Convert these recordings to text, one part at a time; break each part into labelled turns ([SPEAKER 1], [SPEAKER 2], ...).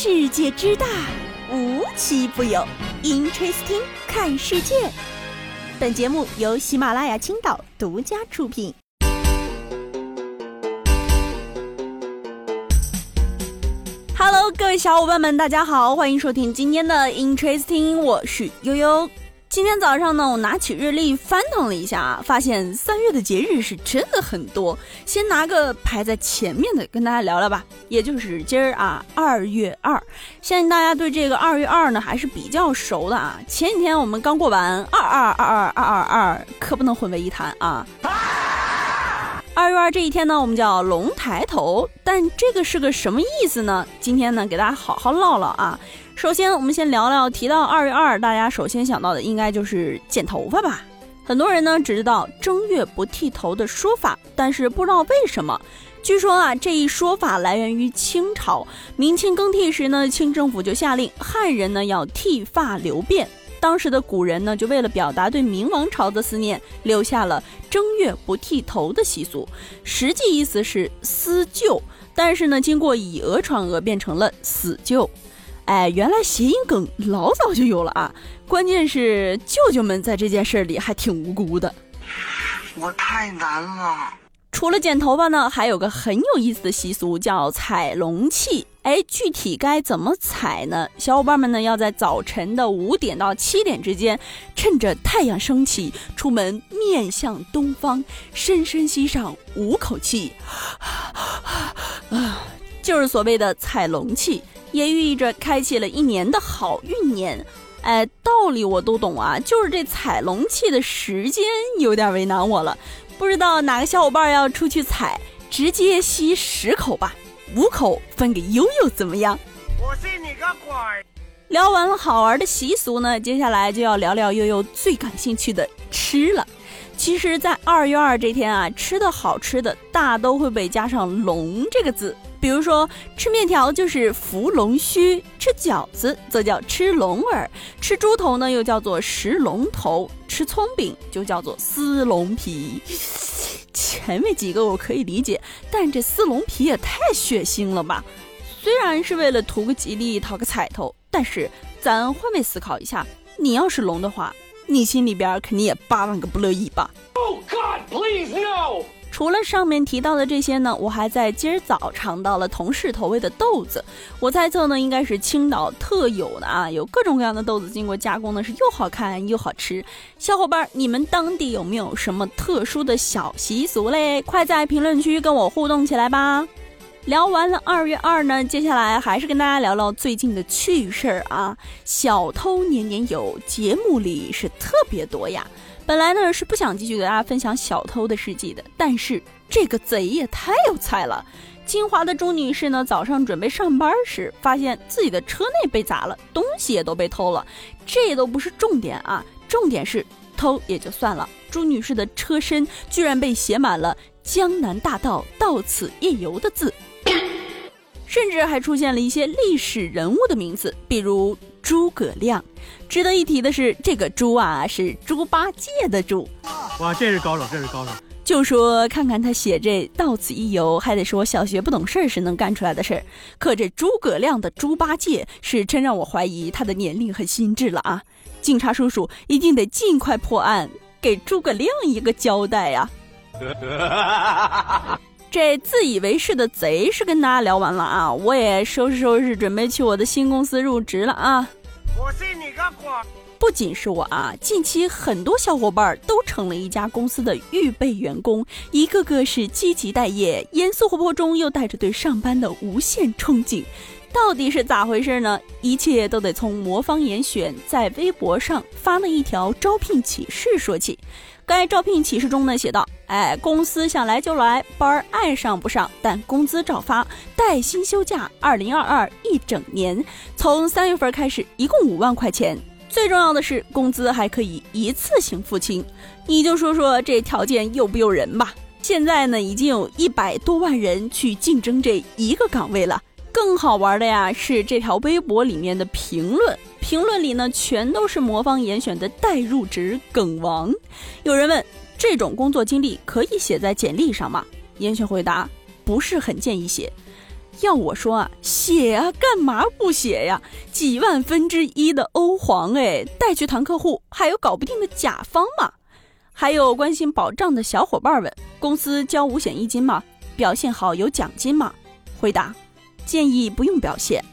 [SPEAKER 1] 世界之大，无奇不有。Interesting，看世界。本节目由喜马拉雅青岛独家出品。Hello，各位小伙伴们，大家好，欢迎收听今天的 Interesting，我是悠悠。今天早上呢，我拿起日历翻腾了一下啊，发现三月的节日是真的很多。先拿个排在前面的跟大家聊聊吧，也就是今儿啊，二月二。相信大家对这个二月二呢还是比较熟的啊。前几天我们刚过完二二二二二二二，可不能混为一谈啊。二月二这一天呢，我们叫龙抬头，但这个是个什么意思呢？今天呢，给大家好好唠唠啊。首先，我们先聊聊提到二月二，大家首先想到的应该就是剪头发吧。很多人呢只知道正月不剃头的说法，但是不知道为什么。据说啊，这一说法来源于清朝，明清更替时呢，清政府就下令汉人呢要剃发留辫。当时的古人呢，就为了表达对明王朝的思念，留下了正月不剃头的习俗。实际意思是思旧，但是呢，经过以讹传讹，变成了死旧。哎，原来谐音梗老早就有了啊！关键是舅舅们在这件事里还挺无辜的。
[SPEAKER 2] 我太难了。
[SPEAKER 1] 除了剪头发呢，还有个很有意思的习俗叫踩龙气。哎，具体该怎么踩呢？小伙伴们呢要在早晨的五点到七点之间，趁着太阳升起，出门面向东方，深深吸上五口气，啊，就是所谓的踩龙气。也寓意着开启了一年的好运年，哎，道理我都懂啊，就是这踩龙气的时间有点为难我了。不知道哪个小伙伴要出去踩，直接吸十口吧，五口分给悠悠怎么样？我信你个鬼！聊完了好玩的习俗呢，接下来就要聊聊悠悠最感兴趣的吃了。其实，在二月二这天啊，吃的好吃的大都会被加上“龙”这个字。比如说，吃面条就是伏龙须，吃饺子则叫吃龙耳，吃猪头呢又叫做食龙头，吃葱饼就叫做撕龙皮。前面几个我可以理解，但这撕龙皮也太血腥了吧！虽然是为了图个吉利、讨个彩头，但是咱换位思考一下，你要是龙的话，你心里边肯定也八万个不乐意吧？Oh God, please no! 除了上面提到的这些呢，我还在今儿早尝到了同事投喂的豆子。我猜测呢，应该是青岛特有的啊，有各种各样的豆子，经过加工呢是又好看又好吃。小伙伴儿，你们当地有没有什么特殊的小习俗嘞？快在评论区跟我互动起来吧！聊完了二月二呢，接下来还是跟大家聊聊最近的趣事儿啊。小偷年年有，节目里是特别多呀。本来呢是不想继续给大家分享小偷的事迹的，但是这个贼也太有才了。金华的朱女士呢，早上准备上班时，发现自己的车内被砸了，东西也都被偷了。这都不是重点啊，重点是偷也就算了，朱女士的车身居然被写满了“江南大道到此一游”的字，甚至还出现了一些历史人物的名字，比如。诸葛亮，值得一提的是，这个“猪”啊是猪八戒的“猪”。
[SPEAKER 3] 哇，这是高手，这是高手。
[SPEAKER 1] 就说看看他写这“到此一游”，还得说小学不懂事儿时能干出来的事儿。可这诸葛亮的猪八戒是真让我怀疑他的年龄和心智了啊！警察叔叔一定得尽快破案，给诸葛亮一个交代呀！这自以为是的贼是跟大家聊完了啊，我也收拾收拾，准备去我的新公司入职了啊。我信你个鬼！不仅是我啊，近期很多小伙伴都成了一家公司的预备员工，一个个是积极待业，严肃活泼中又带着对上班的无限憧憬。到底是咋回事呢？一切都得从魔方严选在微博上发了一条招聘启事说起。该招聘启事中呢写道：“哎，公司想来就来，班儿爱上不上，但工资照发，带薪休假，二零二二一整年，从三月份开始，一共五万块钱。最重要的是，工资还可以一次性付清。你就说说这条件诱不诱人吧？现在呢，已经有一百多万人去竞争这一个岗位了。更好玩的呀，是这条微博里面的评论。”评论里呢，全都是魔方严选的代入职梗王。有人问：这种工作经历可以写在简历上吗？严选回答：不是很建议写。要我说啊，写啊，干嘛不写呀？几万分之一的欧皇，哎，带去谈客户，还有搞不定的甲方嘛？还有关心保障的小伙伴问：公司交五险一金吗？表现好有奖金吗？回答：建议不用表现。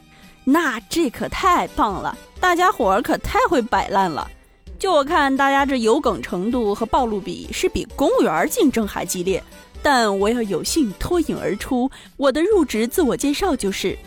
[SPEAKER 1] 那这可太棒了，大家伙儿可太会摆烂了。就我看，大家这有梗程度和暴露比是比公务员竞争还激烈。但我要有幸脱颖而出，我的入职自我介绍就是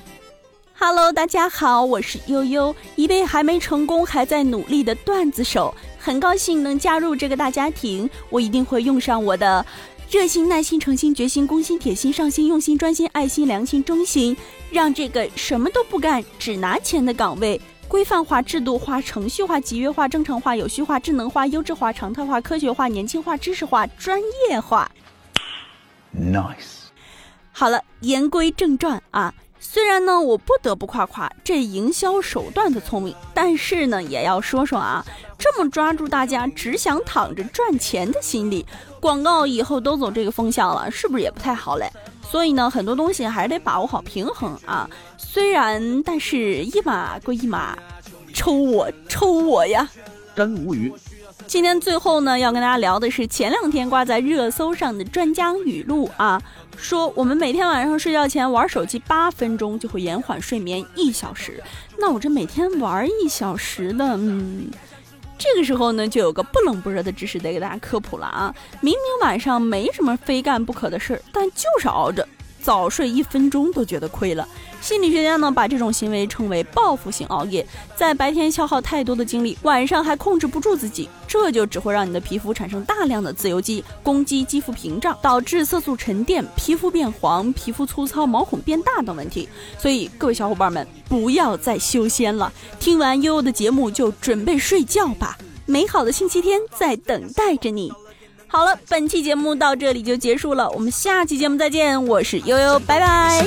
[SPEAKER 1] ：Hello，大家好，我是悠悠，一位还没成功还在努力的段子手，很高兴能加入这个大家庭。我一定会用上我的热心、耐心、诚心、决心、攻心、铁心、上心、用心、专心、爱心、良心、忠心，让这个什么都不干只拿钱的岗位规范化、制度化、程序化、集约化、正常化、有序化、智能化、优质化、常态化、科学化、年轻化、知识化、专业化。
[SPEAKER 4] Nice。
[SPEAKER 1] 好了，言归正传啊。虽然呢，我不得不夸夸这营销手段的聪明，但是呢，也要说说啊，这么抓住大家只想躺着赚钱的心理，广告以后都走这个风向了，是不是也不太好嘞？所以呢，很多东西还是得把握好平衡啊。虽然，但是一码归一码，抽我抽我呀，
[SPEAKER 4] 真无语。
[SPEAKER 1] 今天最后呢，要跟大家聊的是前两天挂在热搜上的专家语录啊，说我们每天晚上睡觉前玩手机八分钟就会延缓睡眠一小时。那我这每天玩一小时的，嗯，这个时候呢，就有个不冷不热的知识得给大家科普了啊。明明晚上没什么非干不可的事儿，但就是熬着。早睡一分钟都觉得亏了。心理学家呢把这种行为称为报复性熬夜，在白天消耗太多的精力，晚上还控制不住自己，这就只会让你的皮肤产生大量的自由基，攻击肌肤屏障，导致色素沉淀、皮肤变黄、皮肤粗糙、毛孔变大等问题。所以各位小伙伴们不要再修仙了，听完悠悠的节目就准备睡觉吧，美好的星期天在等待着你。好了，本期节目到这里就结束了，我们下期节目再见，我是悠悠，拜拜。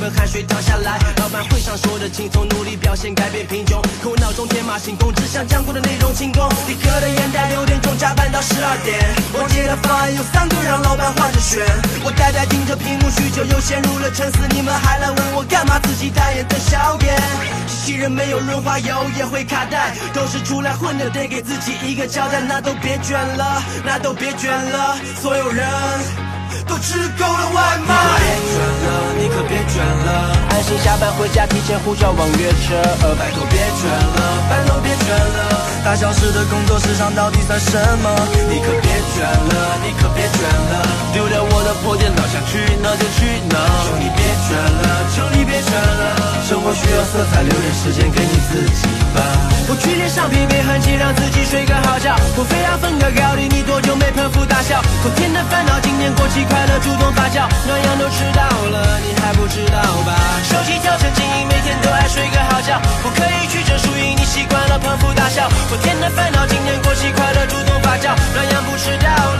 [SPEAKER 1] 开始，兴奋汗水淌下来。老板会上说的轻松，努力表现改变贫穷。可我脑中天马行空，只想将过的内容清空。立刻的眼袋，六点钟加班到十二点。我接的方案有三个，让老板换着选。我呆呆盯着屏幕，许久又陷入了沉思。你们还来问我干嘛？自己代言的小点。机器人没有润滑油也会卡带，都是出来混的，得给自己一个交代。那都别卷了，那都别卷了，所有人都吃够了外卖。班回家，提前呼叫网约车。拜托别卷了，拜托别卷了，大小时的工作时长到底算什么？你可别卷了，你可别卷了，丢掉我的破电脑，想去哪就去哪。求你别卷了，求你别卷了。生活需要色彩，留点时间给你自己吧。我去脸上疲惫痕迹，让自己睡个好觉。我非要分个高低，你多久没喷腹大笑？昨天的烦恼，今天过期，快乐主动发酵。暖阳都迟到了，你还不知道吧？反复大笑。昨天的烦恼，今天过期快乐，主动发酵，暖阳不吃掉。